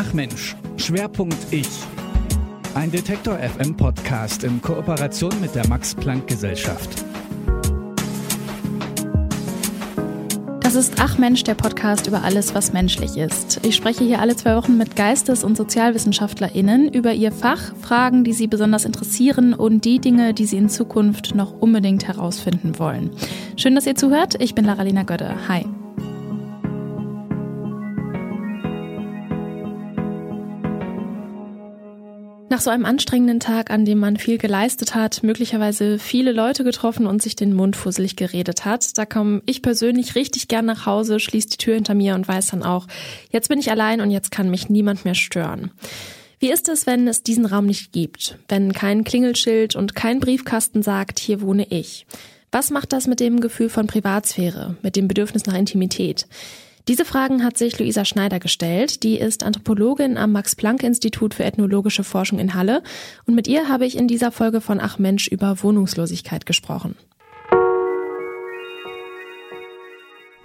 Ach Mensch, Schwerpunkt Ich. Ein Detektor FM Podcast in Kooperation mit der Max Planck Gesellschaft. Das ist Ach Mensch, der Podcast über alles, was menschlich ist. Ich spreche hier alle zwei Wochen mit Geistes- und SozialwissenschaftlerInnen über ihr Fach, Fragen, die sie besonders interessieren und die Dinge, die sie in Zukunft noch unbedingt herausfinden wollen. Schön, dass ihr zuhört. Ich bin Laralina Gödde. Hi. Nach so einem anstrengenden Tag, an dem man viel geleistet hat, möglicherweise viele Leute getroffen und sich den Mund fusselig geredet hat, da komme ich persönlich richtig gern nach Hause, schließe die Tür hinter mir und weiß dann auch, jetzt bin ich allein und jetzt kann mich niemand mehr stören. Wie ist es, wenn es diesen Raum nicht gibt? Wenn kein Klingelschild und kein Briefkasten sagt, hier wohne ich? Was macht das mit dem Gefühl von Privatsphäre, mit dem Bedürfnis nach Intimität? Diese Fragen hat sich Luisa Schneider gestellt. Die ist Anthropologin am Max-Planck-Institut für ethnologische Forschung in Halle. Und mit ihr habe ich in dieser Folge von Ach Mensch über Wohnungslosigkeit gesprochen.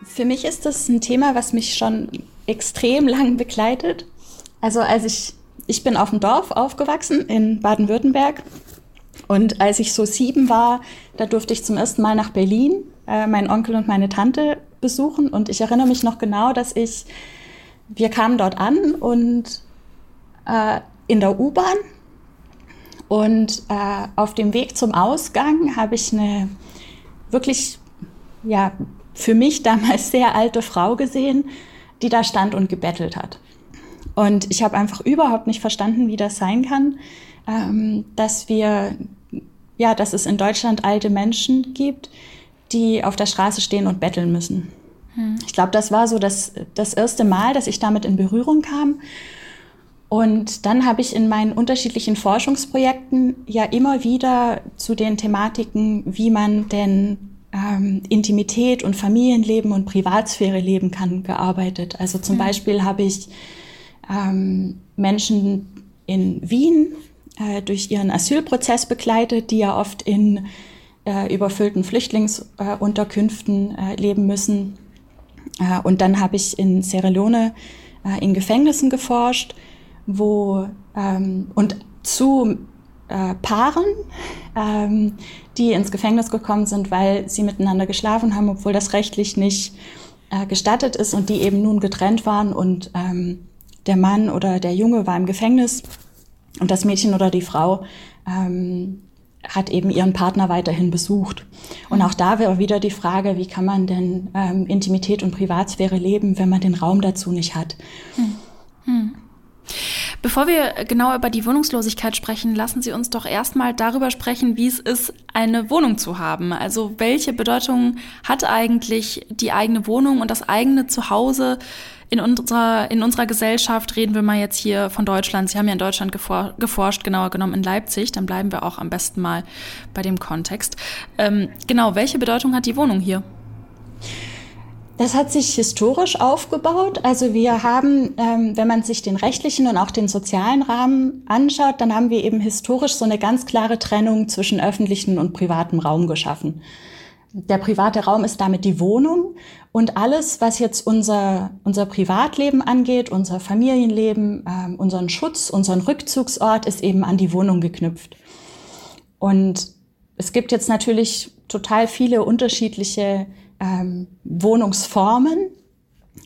Für mich ist das ein Thema, was mich schon extrem lang begleitet. Also als ich, ich bin auf dem Dorf aufgewachsen in Baden-Württemberg. Und als ich so sieben war, da durfte ich zum ersten Mal nach Berlin, äh, meinen Onkel und meine Tante besuchen. Und ich erinnere mich noch genau, dass ich, wir kamen dort an und äh, in der U-Bahn und äh, auf dem Weg zum Ausgang habe ich eine wirklich, ja, für mich damals sehr alte Frau gesehen, die da stand und gebettelt hat. Und ich habe einfach überhaupt nicht verstanden, wie das sein kann, ähm, dass wir, ja, dass es in Deutschland alte Menschen gibt, die auf der Straße stehen und betteln müssen. Hm. Ich glaube, das war so das, das erste Mal, dass ich damit in Berührung kam. Und dann habe ich in meinen unterschiedlichen Forschungsprojekten ja immer wieder zu den Thematiken, wie man denn ähm, Intimität und Familienleben und Privatsphäre leben kann, gearbeitet. Also zum hm. Beispiel habe ich ähm, Menschen in Wien äh, durch ihren Asylprozess begleitet, die ja oft in äh, überfüllten Flüchtlingsunterkünften äh, leben müssen. Äh, und dann habe ich in Sierra Leone in Gefängnissen geforscht, wo ähm, und zu Paaren, ähm, die ins Gefängnis gekommen sind, weil sie miteinander geschlafen haben, obwohl das rechtlich nicht gestattet ist und die eben nun getrennt waren und ähm, der Mann oder der Junge war im Gefängnis und das Mädchen oder die Frau ähm, hat eben ihren Partner weiterhin besucht. Und auch da wäre wieder die Frage, wie kann man denn ähm, Intimität und Privatsphäre leben, wenn man den Raum dazu nicht hat. Hm. Hm. Bevor wir genau über die Wohnungslosigkeit sprechen, lassen Sie uns doch erstmal darüber sprechen, wie es ist, eine Wohnung zu haben. Also welche Bedeutung hat eigentlich die eigene Wohnung und das eigene Zuhause in unserer, in unserer Gesellschaft? Reden wir mal jetzt hier von Deutschland. Sie haben ja in Deutschland gefor geforscht, genauer genommen in Leipzig. Dann bleiben wir auch am besten mal bei dem Kontext. Ähm, genau, welche Bedeutung hat die Wohnung hier? Das hat sich historisch aufgebaut. Also wir haben, ähm, wenn man sich den rechtlichen und auch den sozialen Rahmen anschaut, dann haben wir eben historisch so eine ganz klare Trennung zwischen öffentlichen und privatem Raum geschaffen. Der private Raum ist damit die Wohnung und alles, was jetzt unser, unser Privatleben angeht, unser Familienleben, äh, unseren Schutz, unseren Rückzugsort, ist eben an die Wohnung geknüpft. Und es gibt jetzt natürlich total viele unterschiedliche ähm, Wohnungsformen.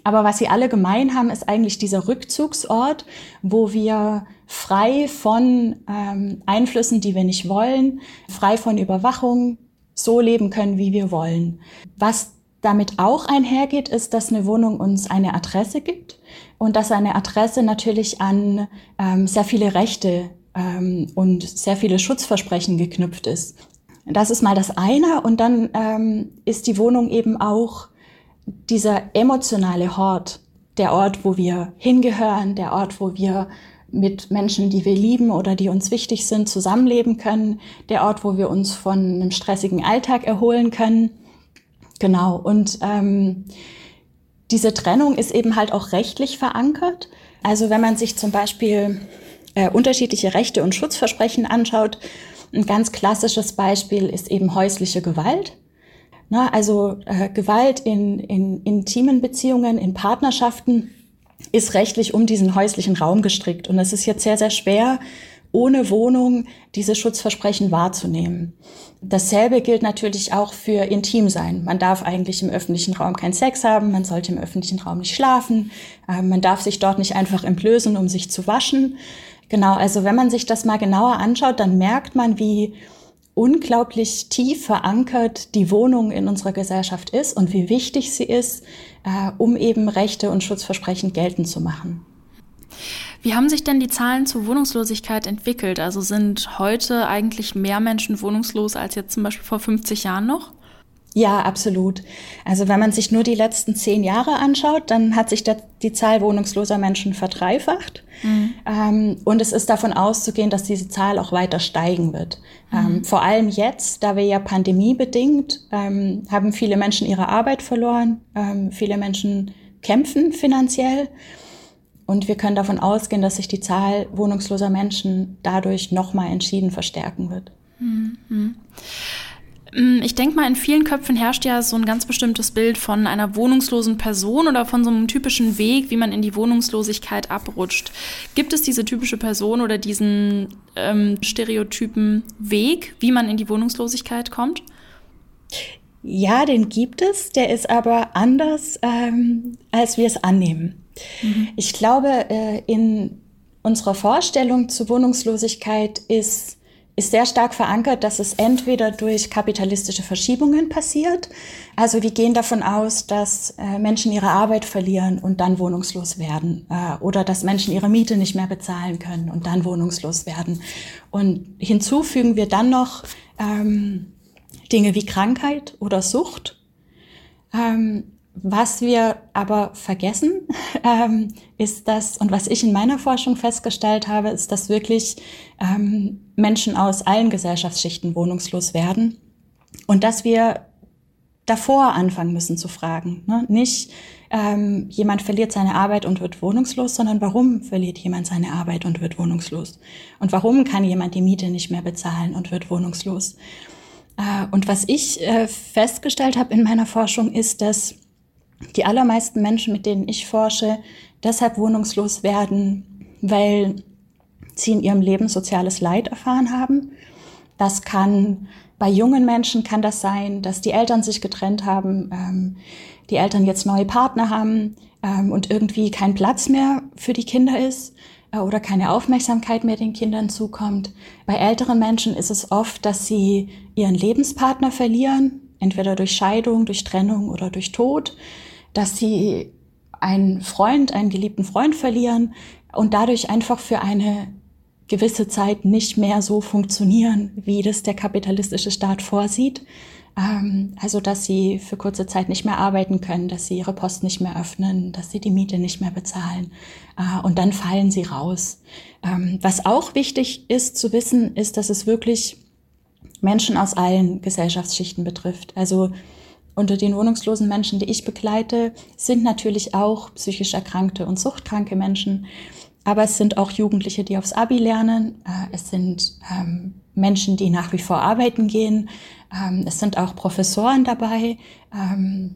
Aber was sie alle gemein haben, ist eigentlich dieser Rückzugsort, wo wir frei von ähm, Einflüssen, die wir nicht wollen, frei von Überwachung so leben können, wie wir wollen. Was damit auch einhergeht, ist, dass eine Wohnung uns eine Adresse gibt und dass eine Adresse natürlich an ähm, sehr viele Rechte ähm, und sehr viele Schutzversprechen geknüpft ist. Das ist mal das eine. Und dann ähm, ist die Wohnung eben auch dieser emotionale Hort, der Ort, wo wir hingehören, der Ort, wo wir mit Menschen, die wir lieben oder die uns wichtig sind, zusammenleben können, der Ort, wo wir uns von einem stressigen Alltag erholen können. Genau. Und ähm, diese Trennung ist eben halt auch rechtlich verankert. Also wenn man sich zum Beispiel äh, unterschiedliche Rechte und Schutzversprechen anschaut, ein ganz klassisches Beispiel ist eben häusliche Gewalt. Na, also äh, Gewalt in, in intimen Beziehungen, in Partnerschaften ist rechtlich um diesen häuslichen Raum gestrickt. Und es ist jetzt sehr, sehr schwer, ohne Wohnung diese Schutzversprechen wahrzunehmen. Dasselbe gilt natürlich auch für Intimsein. Man darf eigentlich im öffentlichen Raum keinen Sex haben, man sollte im öffentlichen Raum nicht schlafen, äh, man darf sich dort nicht einfach entblößen, um sich zu waschen. Genau, also wenn man sich das mal genauer anschaut, dann merkt man, wie unglaublich tief verankert die Wohnung in unserer Gesellschaft ist und wie wichtig sie ist, äh, um eben Rechte und Schutzversprechen geltend zu machen. Wie haben sich denn die Zahlen zur Wohnungslosigkeit entwickelt? Also sind heute eigentlich mehr Menschen wohnungslos als jetzt zum Beispiel vor 50 Jahren noch? Ja, absolut. Also wenn man sich nur die letzten zehn Jahre anschaut, dann hat sich die Zahl wohnungsloser Menschen verdreifacht. Mhm. Ähm, und es ist davon auszugehen, dass diese Zahl auch weiter steigen wird. Mhm. Ähm, vor allem jetzt, da wir ja pandemiebedingt, ähm, haben viele Menschen ihre Arbeit verloren. Ähm, viele Menschen kämpfen finanziell. Und wir können davon ausgehen, dass sich die Zahl wohnungsloser Menschen dadurch nochmal entschieden verstärken wird. Mhm. Mm, ich denke mal, in vielen Köpfen herrscht ja so ein ganz bestimmtes Bild von einer wohnungslosen Person oder von so einem typischen Weg, wie man in die Wohnungslosigkeit abrutscht. Gibt es diese typische Person oder diesen ähm, stereotypen Weg, wie man in die Wohnungslosigkeit kommt? Ja, den gibt es. Der ist aber anders, ähm, als wir es annehmen. Mhm. Ich glaube, äh, in unserer Vorstellung zur Wohnungslosigkeit ist ist sehr stark verankert, dass es entweder durch kapitalistische Verschiebungen passiert. Also wir gehen davon aus, dass äh, Menschen ihre Arbeit verlieren und dann wohnungslos werden. Äh, oder dass Menschen ihre Miete nicht mehr bezahlen können und dann wohnungslos werden. Und hinzufügen wir dann noch ähm, Dinge wie Krankheit oder Sucht. Ähm, was wir aber vergessen, ähm, ist das, und was ich in meiner Forschung festgestellt habe, ist, dass wirklich ähm, Menschen aus allen Gesellschaftsschichten wohnungslos werden und dass wir davor anfangen müssen zu fragen. Ne? Nicht ähm, jemand verliert seine Arbeit und wird wohnungslos, sondern warum verliert jemand seine Arbeit und wird wohnungslos? Und warum kann jemand die Miete nicht mehr bezahlen und wird wohnungslos? Äh, und was ich äh, festgestellt habe in meiner Forschung ist, dass die allermeisten Menschen, mit denen ich forsche, deshalb wohnungslos werden, weil sie in ihrem Leben soziales Leid erfahren haben. Das kann bei jungen Menschen kann das sein, dass die Eltern sich getrennt haben, ähm, die Eltern jetzt neue Partner haben ähm, und irgendwie kein Platz mehr für die Kinder ist äh, oder keine Aufmerksamkeit mehr den Kindern zukommt. Bei älteren Menschen ist es oft, dass sie ihren Lebenspartner verlieren, entweder durch Scheidung, durch Trennung oder durch Tod dass sie einen Freund, einen geliebten Freund verlieren und dadurch einfach für eine gewisse Zeit nicht mehr so funktionieren, wie das der kapitalistische Staat vorsieht. Ähm, also, dass sie für kurze Zeit nicht mehr arbeiten können, dass sie ihre Post nicht mehr öffnen, dass sie die Miete nicht mehr bezahlen. Äh, und dann fallen sie raus. Ähm, was auch wichtig ist zu wissen, ist, dass es wirklich Menschen aus allen Gesellschaftsschichten betrifft. Also, unter den wohnungslosen Menschen, die ich begleite, sind natürlich auch psychisch erkrankte und suchtkranke Menschen. Aber es sind auch Jugendliche, die aufs Abi lernen. Äh, es sind ähm, Menschen, die nach wie vor arbeiten gehen. Ähm, es sind auch Professoren dabei. Ähm,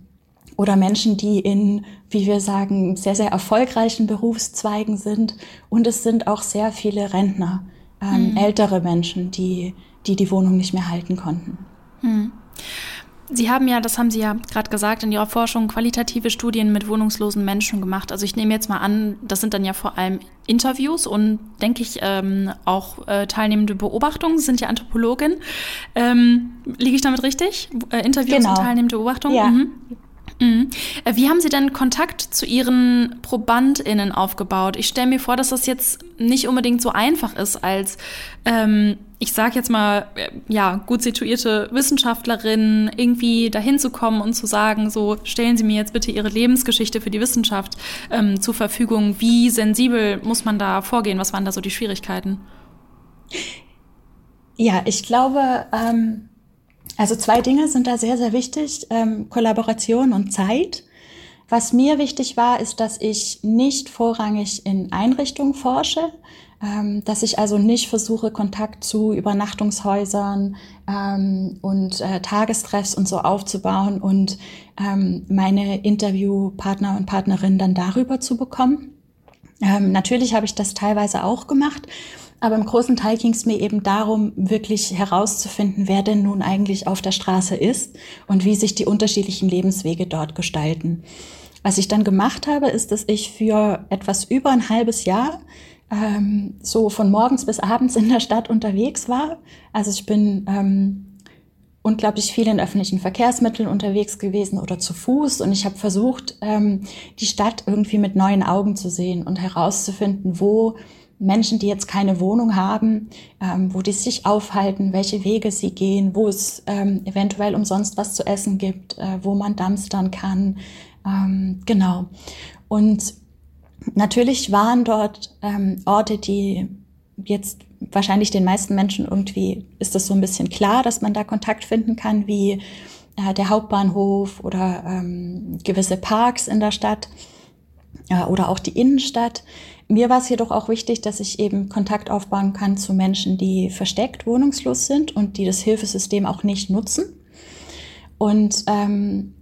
oder Menschen, die in, wie wir sagen, sehr, sehr erfolgreichen Berufszweigen sind. Und es sind auch sehr viele Rentner, ähm, mhm. ältere Menschen, die, die die Wohnung nicht mehr halten konnten. Mhm. Sie haben ja, das haben Sie ja gerade gesagt, in Ihrer Forschung qualitative Studien mit wohnungslosen Menschen gemacht. Also ich nehme jetzt mal an, das sind dann ja vor allem Interviews und denke ich ähm, auch äh, teilnehmende Beobachtungen. Sie sind ja Anthropologin. Ähm, liege ich damit richtig? Äh, Interviews genau. und teilnehmende Beobachtungen? Ja. Mhm. Mhm. Äh, wie haben Sie denn Kontakt zu Ihren ProbandInnen aufgebaut? Ich stelle mir vor, dass das jetzt nicht unbedingt so einfach ist, als ähm, ich sage jetzt mal, äh, ja, gut situierte Wissenschaftlerin irgendwie dahin zu kommen und zu sagen, so stellen Sie mir jetzt bitte Ihre Lebensgeschichte für die Wissenschaft ähm, zur Verfügung. Wie sensibel muss man da vorgehen? Was waren da so die Schwierigkeiten? Ja, ich glaube, ähm, also zwei Dinge sind da sehr, sehr wichtig, ähm, Kollaboration und Zeit. Was mir wichtig war, ist, dass ich nicht vorrangig in Einrichtungen forsche, ähm, dass ich also nicht versuche, Kontakt zu Übernachtungshäusern ähm, und äh, Tagestreffs und so aufzubauen und ähm, meine Interviewpartner und Partnerinnen dann darüber zu bekommen. Ähm, natürlich habe ich das teilweise auch gemacht, aber im großen Teil ging es mir eben darum, wirklich herauszufinden, wer denn nun eigentlich auf der Straße ist und wie sich die unterschiedlichen Lebenswege dort gestalten. Was ich dann gemacht habe, ist, dass ich für etwas über ein halbes Jahr ähm, so von morgens bis abends in der Stadt unterwegs war. Also ich bin ähm, unglaublich viel in öffentlichen Verkehrsmitteln unterwegs gewesen oder zu Fuß und ich habe versucht, ähm, die Stadt irgendwie mit neuen Augen zu sehen und herauszufinden, wo Menschen, die jetzt keine Wohnung haben, ähm, wo die sich aufhalten, welche Wege sie gehen, wo es ähm, eventuell umsonst was zu essen gibt, äh, wo man dumpstern kann. Ähm, genau. Und natürlich waren dort ähm, Orte, die jetzt wahrscheinlich den meisten Menschen irgendwie ist das so ein bisschen klar, dass man da Kontakt finden kann, wie äh, der Hauptbahnhof oder ähm, gewisse Parks in der Stadt äh, oder auch die Innenstadt. Mir war es jedoch auch wichtig, dass ich eben Kontakt aufbauen kann zu Menschen, die versteckt wohnungslos sind und die das Hilfesystem auch nicht nutzen. Und ähm,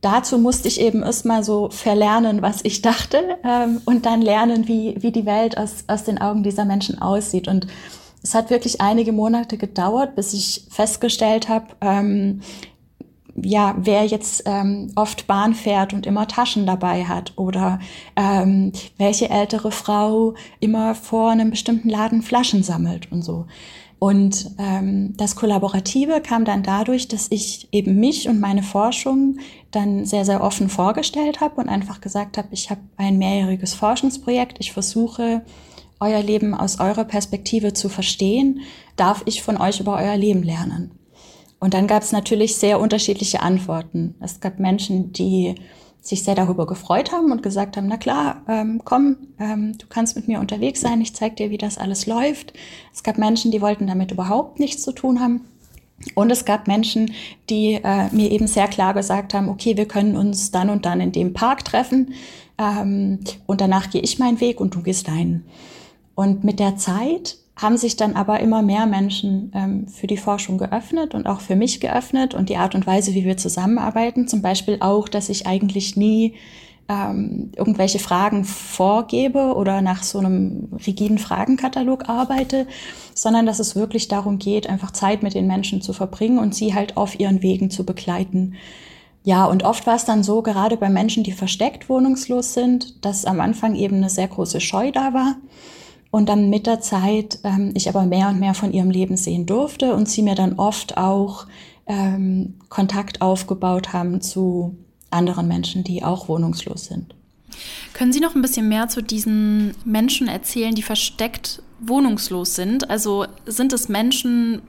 dazu musste ich eben erstmal so verlernen, was ich dachte ähm, und dann lernen, wie, wie die Welt aus, aus den Augen dieser Menschen aussieht. Und es hat wirklich einige Monate gedauert, bis ich festgestellt habe, ähm, ja, wer jetzt ähm, oft Bahn fährt und immer Taschen dabei hat oder ähm, welche ältere Frau immer vor einem bestimmten Laden Flaschen sammelt und so. Und ähm, das Kollaborative kam dann dadurch, dass ich eben mich und meine Forschung dann sehr, sehr offen vorgestellt habe und einfach gesagt habe, ich habe ein mehrjähriges Forschungsprojekt, ich versuche euer Leben aus eurer Perspektive zu verstehen, darf ich von euch über euer Leben lernen. Und dann gab es natürlich sehr unterschiedliche Antworten. Es gab Menschen, die sich sehr darüber gefreut haben und gesagt haben, na klar, ähm, komm, ähm, du kannst mit mir unterwegs sein, ich zeig dir, wie das alles läuft. Es gab Menschen, die wollten damit überhaupt nichts zu tun haben. Und es gab Menschen, die äh, mir eben sehr klar gesagt haben, okay, wir können uns dann und dann in dem Park treffen ähm, und danach gehe ich meinen Weg und du gehst deinen. Und mit der Zeit haben sich dann aber immer mehr Menschen ähm, für die Forschung geöffnet und auch für mich geöffnet und die Art und Weise, wie wir zusammenarbeiten. Zum Beispiel auch, dass ich eigentlich nie ähm, irgendwelche Fragen vorgebe oder nach so einem rigiden Fragenkatalog arbeite, sondern dass es wirklich darum geht, einfach Zeit mit den Menschen zu verbringen und sie halt auf ihren Wegen zu begleiten. Ja, und oft war es dann so, gerade bei Menschen, die versteckt wohnungslos sind, dass am Anfang eben eine sehr große Scheu da war und dann mit der Zeit ähm, ich aber mehr und mehr von ihrem Leben sehen durfte und sie mir dann oft auch ähm, Kontakt aufgebaut haben zu anderen Menschen, die auch wohnungslos sind. Können Sie noch ein bisschen mehr zu diesen Menschen erzählen, die versteckt wohnungslos sind? Also sind es Menschen,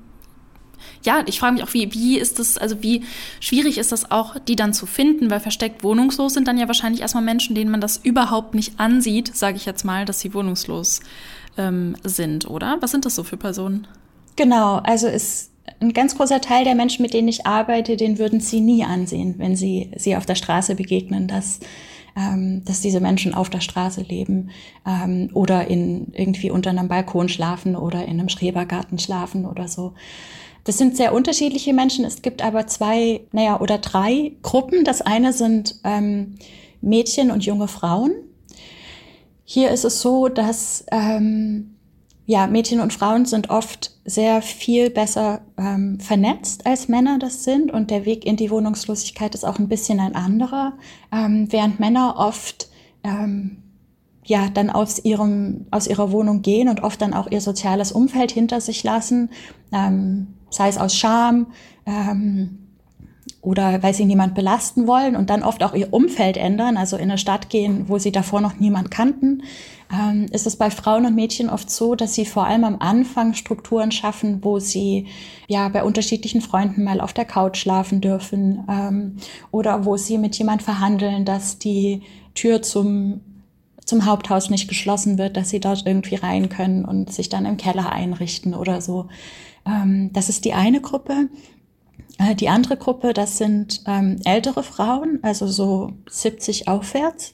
ja, ich frage mich auch, wie, wie ist das, also wie schwierig ist das auch, die dann zu finden, weil versteckt wohnungslos sind dann ja wahrscheinlich erstmal Menschen, denen man das überhaupt nicht ansieht, sage ich jetzt mal, dass sie wohnungslos ähm, sind, oder? Was sind das so für Personen? Genau, also ist ein ganz großer Teil der Menschen, mit denen ich arbeite, den würden sie nie ansehen, wenn sie sie auf der Straße begegnen, dass ähm, dass diese Menschen auf der Straße leben ähm, oder in irgendwie unter einem Balkon schlafen oder in einem Schrebergarten schlafen oder so. Das sind sehr unterschiedliche Menschen. Es gibt aber zwei, naja, oder drei Gruppen. Das eine sind ähm, Mädchen und junge Frauen. Hier ist es so, dass ähm, ja, Mädchen und Frauen sind oft sehr viel besser ähm, vernetzt als Männer das sind und der Weg in die Wohnungslosigkeit ist auch ein bisschen ein anderer, ähm, während Männer oft ähm, ja dann aus ihrem aus ihrer Wohnung gehen und oft dann auch ihr soziales Umfeld hinter sich lassen. Ähm, sei es aus Scham ähm, oder weil sie niemand belasten wollen und dann oft auch ihr Umfeld ändern, also in eine Stadt gehen, wo sie davor noch niemand kannten, ähm, ist es bei Frauen und Mädchen oft so, dass sie vor allem am Anfang Strukturen schaffen, wo sie ja bei unterschiedlichen Freunden mal auf der Couch schlafen dürfen ähm, oder wo sie mit jemand verhandeln, dass die Tür zum zum Haupthaus nicht geschlossen wird, dass sie dort irgendwie rein können und sich dann im Keller einrichten oder so. Ähm, das ist die eine Gruppe. Äh, die andere Gruppe, das sind ähm, ältere Frauen, also so 70 aufwärts.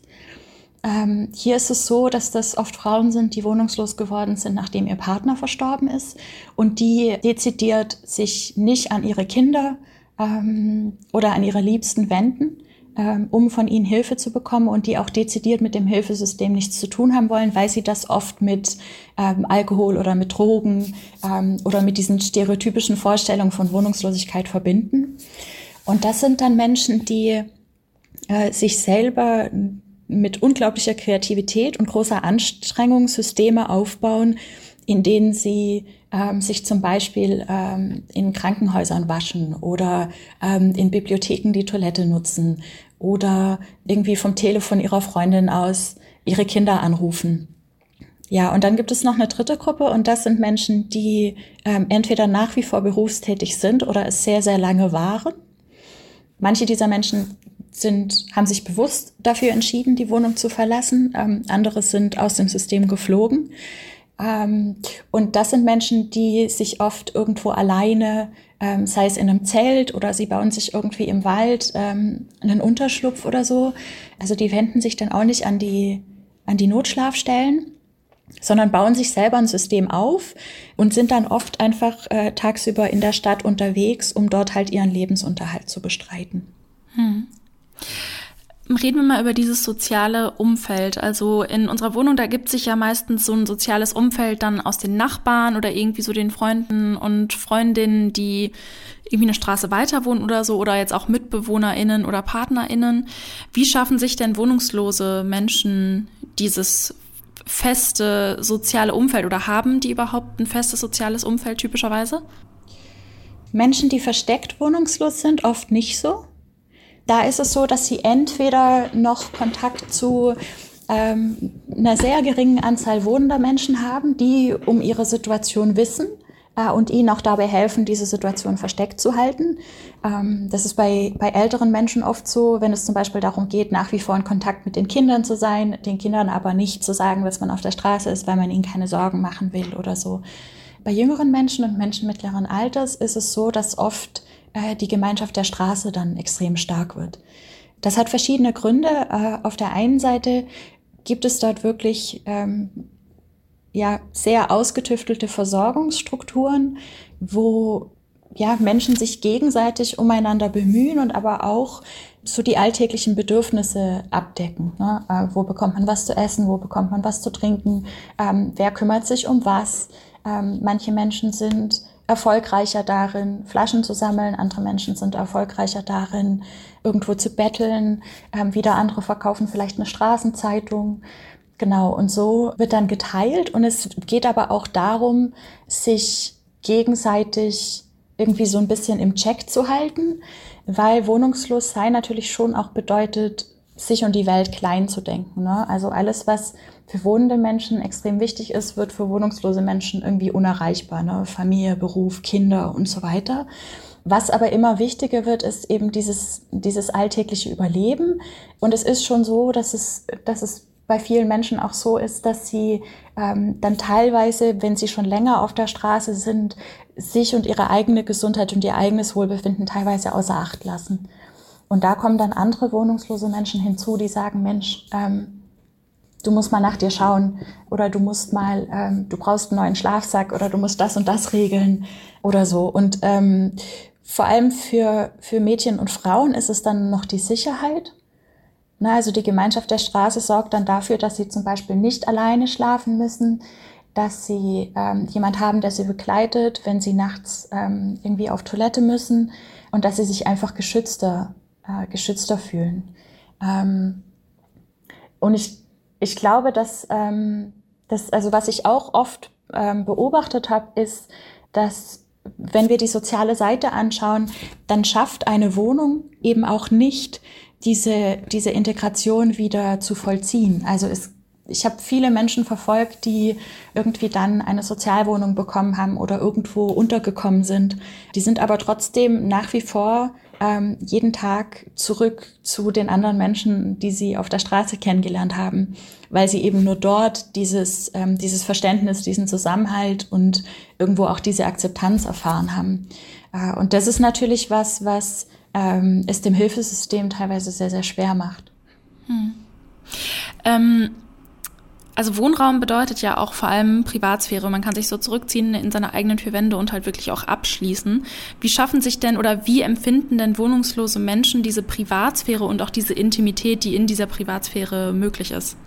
Ähm, hier ist es so, dass das oft Frauen sind, die wohnungslos geworden sind, nachdem ihr Partner verstorben ist und die dezidiert sich nicht an ihre Kinder ähm, oder an ihre Liebsten wenden, ähm, um von ihnen Hilfe zu bekommen und die auch dezidiert mit dem Hilfesystem nichts zu tun haben wollen, weil sie das oft mit ähm, Alkohol oder mit Drogen ähm, oder mit diesen stereotypischen Vorstellungen von Wohnungslosigkeit verbinden. Und das sind dann Menschen, die äh, sich selber mit unglaublicher Kreativität und großer Anstrengung Systeme aufbauen, in denen sie ähm, sich zum Beispiel ähm, in Krankenhäusern waschen oder ähm, in Bibliotheken die Toilette nutzen oder irgendwie vom Telefon ihrer Freundin aus ihre Kinder anrufen. Ja, und dann gibt es noch eine dritte Gruppe und das sind Menschen, die ähm, entweder nach wie vor berufstätig sind oder es sehr, sehr lange waren. Manche dieser Menschen sind, haben sich bewusst dafür entschieden, die Wohnung zu verlassen. Ähm, andere sind aus dem System geflogen. Ähm, und das sind Menschen, die sich oft irgendwo alleine, ähm, sei es in einem Zelt oder sie bauen sich irgendwie im Wald ähm, einen Unterschlupf oder so. Also die wenden sich dann auch nicht an die, an die Notschlafstellen, sondern bauen sich selber ein System auf und sind dann oft einfach äh, tagsüber in der Stadt unterwegs, um dort halt ihren Lebensunterhalt zu bestreiten. Hm. Reden wir mal über dieses soziale Umfeld. Also in unserer Wohnung, da gibt sich ja meistens so ein soziales Umfeld dann aus den Nachbarn oder irgendwie so den Freunden und Freundinnen, die irgendwie eine Straße weiter wohnen oder so oder jetzt auch MitbewohnerInnen oder PartnerInnen. Wie schaffen sich denn wohnungslose Menschen dieses feste soziale Umfeld oder haben die überhaupt ein festes soziales Umfeld typischerweise? Menschen, die versteckt wohnungslos sind, oft nicht so. Da ist es so, dass sie entweder noch Kontakt zu ähm, einer sehr geringen Anzahl wohnender Menschen haben, die um ihre Situation wissen äh, und ihnen auch dabei helfen, diese Situation versteckt zu halten. Ähm, das ist bei, bei älteren Menschen oft so, wenn es zum Beispiel darum geht, nach wie vor in Kontakt mit den Kindern zu sein, den Kindern aber nicht zu sagen, dass man auf der Straße ist, weil man ihnen keine Sorgen machen will oder so. Bei jüngeren Menschen und Menschen mittleren Alters ist es so, dass oft äh, die Gemeinschaft der Straße dann extrem stark wird. Das hat verschiedene Gründe. Äh, auf der einen Seite gibt es dort wirklich ähm, ja, sehr ausgetüftelte Versorgungsstrukturen, wo ja, Menschen sich gegenseitig umeinander bemühen und aber auch so die alltäglichen Bedürfnisse abdecken. Ne? Äh, wo bekommt man was zu essen, wo bekommt man was zu trinken, ähm, wer kümmert sich um was. Ähm, manche Menschen sind erfolgreicher darin, Flaschen zu sammeln. Andere Menschen sind erfolgreicher darin, irgendwo zu betteln. Ähm, wieder andere verkaufen vielleicht eine Straßenzeitung. Genau, und so wird dann geteilt. Und es geht aber auch darum, sich gegenseitig irgendwie so ein bisschen im Check zu halten, weil wohnungslos sein natürlich schon auch bedeutet, sich und die Welt klein zu denken. Ne? Also alles, was für wohnende Menschen extrem wichtig ist, wird für wohnungslose Menschen irgendwie unerreichbar. Ne? Familie, Beruf, Kinder und so weiter. Was aber immer wichtiger wird, ist eben dieses, dieses alltägliche Überleben. Und es ist schon so, dass es, dass es bei vielen Menschen auch so ist, dass sie ähm, dann teilweise, wenn sie schon länger auf der Straße sind, sich und ihre eigene Gesundheit und ihr eigenes Wohlbefinden teilweise außer Acht lassen. Und da kommen dann andere wohnungslose Menschen hinzu, die sagen, Mensch, ähm, du musst mal nach dir schauen oder du musst mal, ähm, du brauchst einen neuen Schlafsack oder du musst das und das regeln oder so. Und ähm, vor allem für, für Mädchen und Frauen ist es dann noch die Sicherheit. Na, also die Gemeinschaft der Straße sorgt dann dafür, dass sie zum Beispiel nicht alleine schlafen müssen, dass sie ähm, jemand haben, der sie begleitet, wenn sie nachts ähm, irgendwie auf Toilette müssen und dass sie sich einfach geschützter, äh, geschützter fühlen. Ähm, und ich ich glaube, dass ähm, das, also was ich auch oft ähm, beobachtet habe, ist, dass wenn wir die soziale Seite anschauen, dann schafft eine Wohnung eben auch nicht diese, diese Integration wieder zu vollziehen. Also es, ich habe viele Menschen verfolgt, die irgendwie dann eine Sozialwohnung bekommen haben oder irgendwo untergekommen sind. Die sind aber trotzdem nach wie vor ähm, jeden Tag zurück zu den anderen Menschen, die sie auf der Straße kennengelernt haben, weil sie eben nur dort dieses, ähm, dieses Verständnis, diesen Zusammenhalt und irgendwo auch diese Akzeptanz erfahren haben. Äh, und das ist natürlich was, was ähm, es dem Hilfesystem teilweise sehr, sehr schwer macht. Hm. Ähm Also Wohnraum bedeutet ja auch vor allem Privatsphäre. Man kann sich so zurückziehen in seine eigenen vier Wände und halt wirklich auch abschließen. Wie schaffen sich denn oder wie empfinden denn wohnungslose Menschen diese Privatsphäre und auch diese Intimität, die in dieser Privatsphäre möglich ist?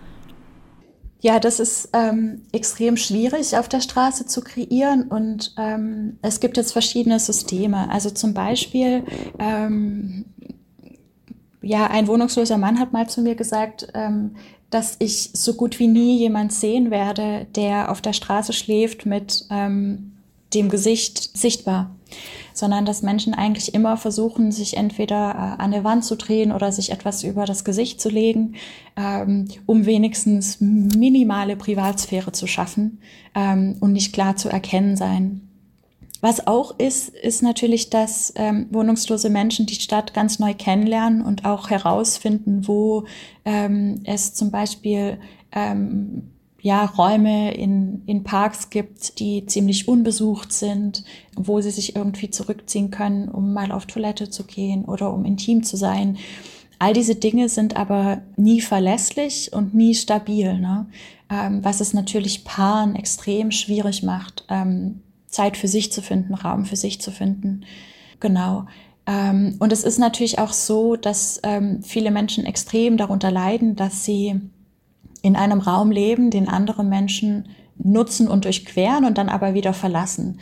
Ja, das ist ähm, extrem schwierig auf der Straße zu kreieren und ähm, es gibt jetzt verschiedene Systeme. Also zum Beispiel, ähm, ja, ein wohnungsloser Mann hat mal zu mir gesagt, ähm, dass ich so gut wie nie jemand sehen werde, der auf der Straße schläft mit ähm, dem Gesicht sichtbar, sondern dass Menschen eigentlich immer versuchen, sich entweder äh, an der Wand zu drehen oder sich etwas über das Gesicht zu legen, ähm, um wenigstens minimale Privatsphäre zu schaffen ähm, und nicht klar zu erkennen sein. Was auch ist, ist natürlich, dass ähm, wohnungslose Menschen die Stadt ganz neu kennenlernen und auch herausfinden, wo ähm, es zum Beispiel ähm, ja, Räume in, in Parks gibt, die ziemlich unbesucht sind, wo sie sich irgendwie zurückziehen können, um mal auf Toilette zu gehen oder um intim zu sein. All diese Dinge sind aber nie verlässlich und nie stabil, ne? ähm, was es natürlich Paaren extrem schwierig macht, ähm, Zeit für sich zu finden, Raum für sich zu finden. Genau. Ähm, und es ist natürlich auch so, dass ähm, viele Menschen extrem darunter leiden, dass sie in einem Raum leben, den andere Menschen nutzen und durchqueren und dann aber wieder verlassen.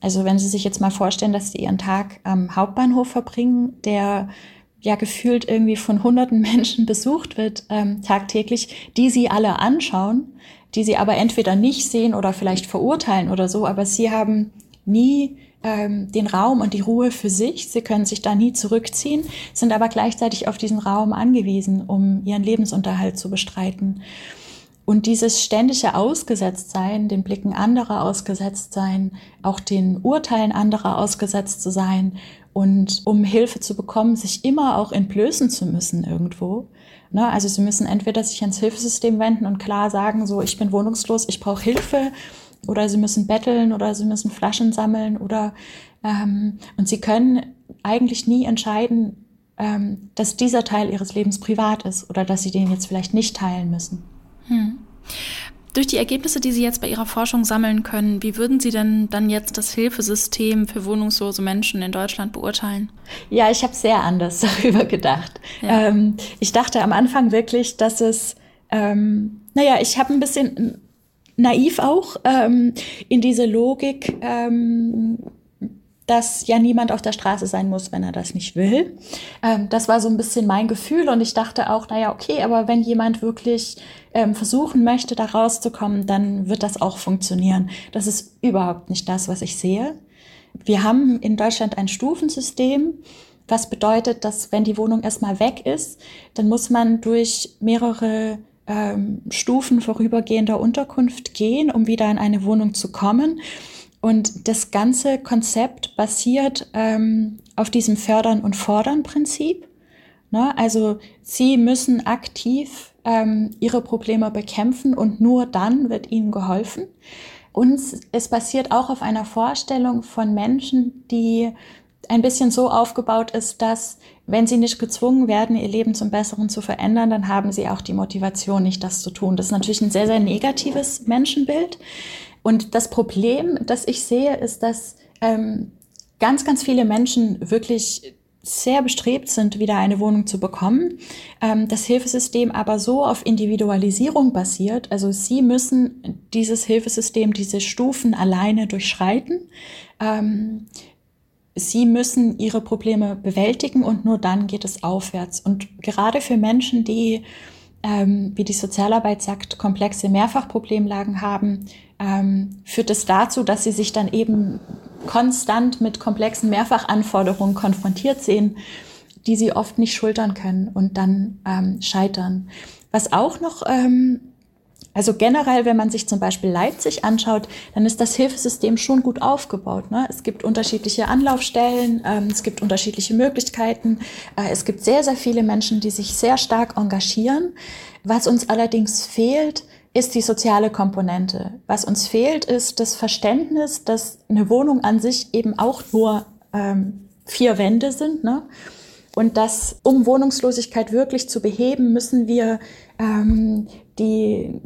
Also wenn Sie sich jetzt mal vorstellen, dass Sie Ihren Tag am Hauptbahnhof verbringen, der ja gefühlt irgendwie von hunderten Menschen besucht wird ähm, tagtäglich, die Sie alle anschauen, die sie aber entweder nicht sehen oder vielleicht verurteilen oder so, aber sie haben nie ähm, den Raum und die Ruhe für sich. Sie können sich da nie zurückziehen, sind aber gleichzeitig auf diesen Raum angewiesen, um ihren Lebensunterhalt zu bestreiten. Und dieses ständige Ausgesetztsein, den Blicken anderer ausgesetzt sein, auch den Urteilen anderer ausgesetzt zu sein und um Hilfe zu bekommen, sich immer auch entblößen zu müssen irgendwo, Ne? Also sie müssen entweder sich ans Hilfesystem wenden und klar sagen, so ich bin wohnungslos, ich brauche Hilfe, oder sie müssen betteln oder sie müssen Flaschen sammeln oder ähm, und sie können eigentlich nie entscheiden, ähm, dass dieser Teil ihres Lebens privat ist oder dass sie den jetzt vielleicht nicht teilen müssen. Hm. Durch die Ergebnisse, die Sie jetzt bei Ihrer Forschung sammeln können, wie würden Sie denn dann jetzt das Hilfesystem für wohnungslose Menschen in Deutschland beurteilen? Ja, ich habe sehr anders darüber gedacht. Ja. Ähm, ich dachte am Anfang wirklich, dass es, ähm, naja, ich habe ein bisschen naiv auch ähm, in diese Logik ähm, dass ja niemand auf der Straße sein muss, wenn er das nicht will. Ähm, das war so ein bisschen mein Gefühl und ich dachte auch, naja, okay, aber wenn jemand wirklich ähm, versuchen möchte, da rauszukommen, dann wird das auch funktionieren. Das ist überhaupt nicht das, was ich sehe. Wir haben in Deutschland ein Stufensystem, was bedeutet, dass wenn die Wohnung erstmal weg ist, dann muss man durch mehrere ähm, Stufen vorübergehender Unterkunft gehen, um wieder in eine Wohnung zu kommen. Und das ganze Konzept basiert ähm, auf diesem Fördern und Fordern Prinzip. Ne? Also sie müssen aktiv ähm, ihre Probleme bekämpfen und nur dann wird ihnen geholfen. Und es basiert auch auf einer Vorstellung von Menschen, die ein bisschen so aufgebaut ist, dass wenn sie nicht gezwungen werden, ihr Leben zum Besseren zu verändern, dann haben sie auch die Motivation, nicht das zu tun. Das ist natürlich ein sehr, sehr negatives Menschenbild. Und das Problem, das ich sehe, ist, dass ähm, ganz, ganz viele Menschen wirklich sehr bestrebt sind, wieder eine Wohnung zu bekommen. Ähm, das Hilfesystem aber so auf Individualisierung basiert. Also sie müssen dieses Hilfesystem, diese Stufen alleine durchschreiten. Ähm, sie müssen ihre Probleme bewältigen und nur dann geht es aufwärts. Und gerade für Menschen, die, ähm, wie die Sozialarbeit sagt, komplexe Mehrfachproblemlagen haben, ähm, führt es dazu, dass sie sich dann eben konstant mit komplexen Mehrfachanforderungen konfrontiert sehen, die sie oft nicht schultern können und dann ähm, scheitern. Was auch noch, ähm, also generell, wenn man sich zum Beispiel Leipzig anschaut, dann ist das Hilfesystem schon gut aufgebaut. Ne? Es gibt unterschiedliche Anlaufstellen, ähm, es gibt unterschiedliche Möglichkeiten, äh, es gibt sehr, sehr viele Menschen, die sich sehr stark engagieren. Was uns allerdings fehlt, ist die soziale Komponente. Was uns fehlt, ist das Verständnis, dass eine Wohnung an sich eben auch nur ähm, vier Wände sind. Ne? Und dass, um Wohnungslosigkeit wirklich zu beheben, müssen wir ähm, die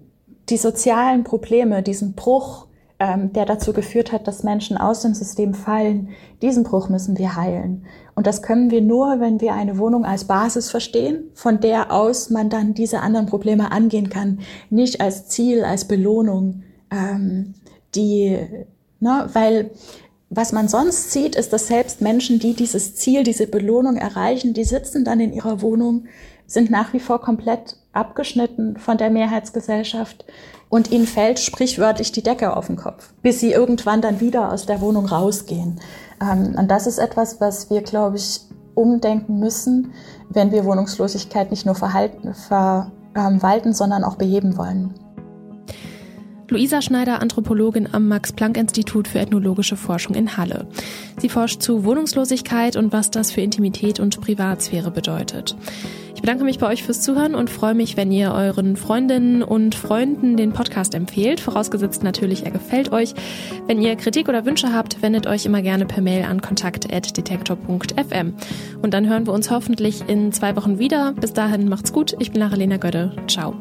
die sozialen Probleme, diesen Bruch, ähm, der dazu geführt hat, dass Menschen aus dem System fallen, diesen Bruch müssen wir heilen. Und das können wir nur, wenn wir eine Wohnung als Basis verstehen, von der aus man dann diese anderen Probleme angehen kann, nicht als Ziel, als Belohnung, ähm, die, ne, weil was man sonst sieht, ist, dass selbst Menschen, die dieses Ziel, diese Belohnung erreichen, die sitzen dann in ihrer Wohnung, sind nach wie vor komplett abgeschnitten von der Mehrheitsgesellschaft und ihnen fällt sprichwörtlich die Decke auf den Kopf, bis sie irgendwann dann wieder aus der Wohnung rausgehen. Ähm, und das ist etwas, was wir, glaube ich, umdenken müssen, wenn wir Wohnungslosigkeit nicht nur verhalten, verwalten, sondern auch beheben wollen. Luisa Schneider, Anthropologin am Max-Planck-Institut für ethnologische Forschung in Halle. Sie forscht zu Wohnungslosigkeit und was das für Intimität und Privatsphäre bedeutet. Ich bedanke mich bei euch fürs Zuhören und freue mich, wenn ihr euren Freundinnen und Freunden den Podcast empfehlt, vorausgesetzt natürlich, er gefällt euch. Wenn ihr Kritik oder Wünsche habt, wendet euch immer gerne per Mail an kontakt.detektor.fm. Und dann hören wir uns hoffentlich in zwei Wochen wieder. Bis dahin macht's gut. Ich bin Lara-Lena Götte. Ciao.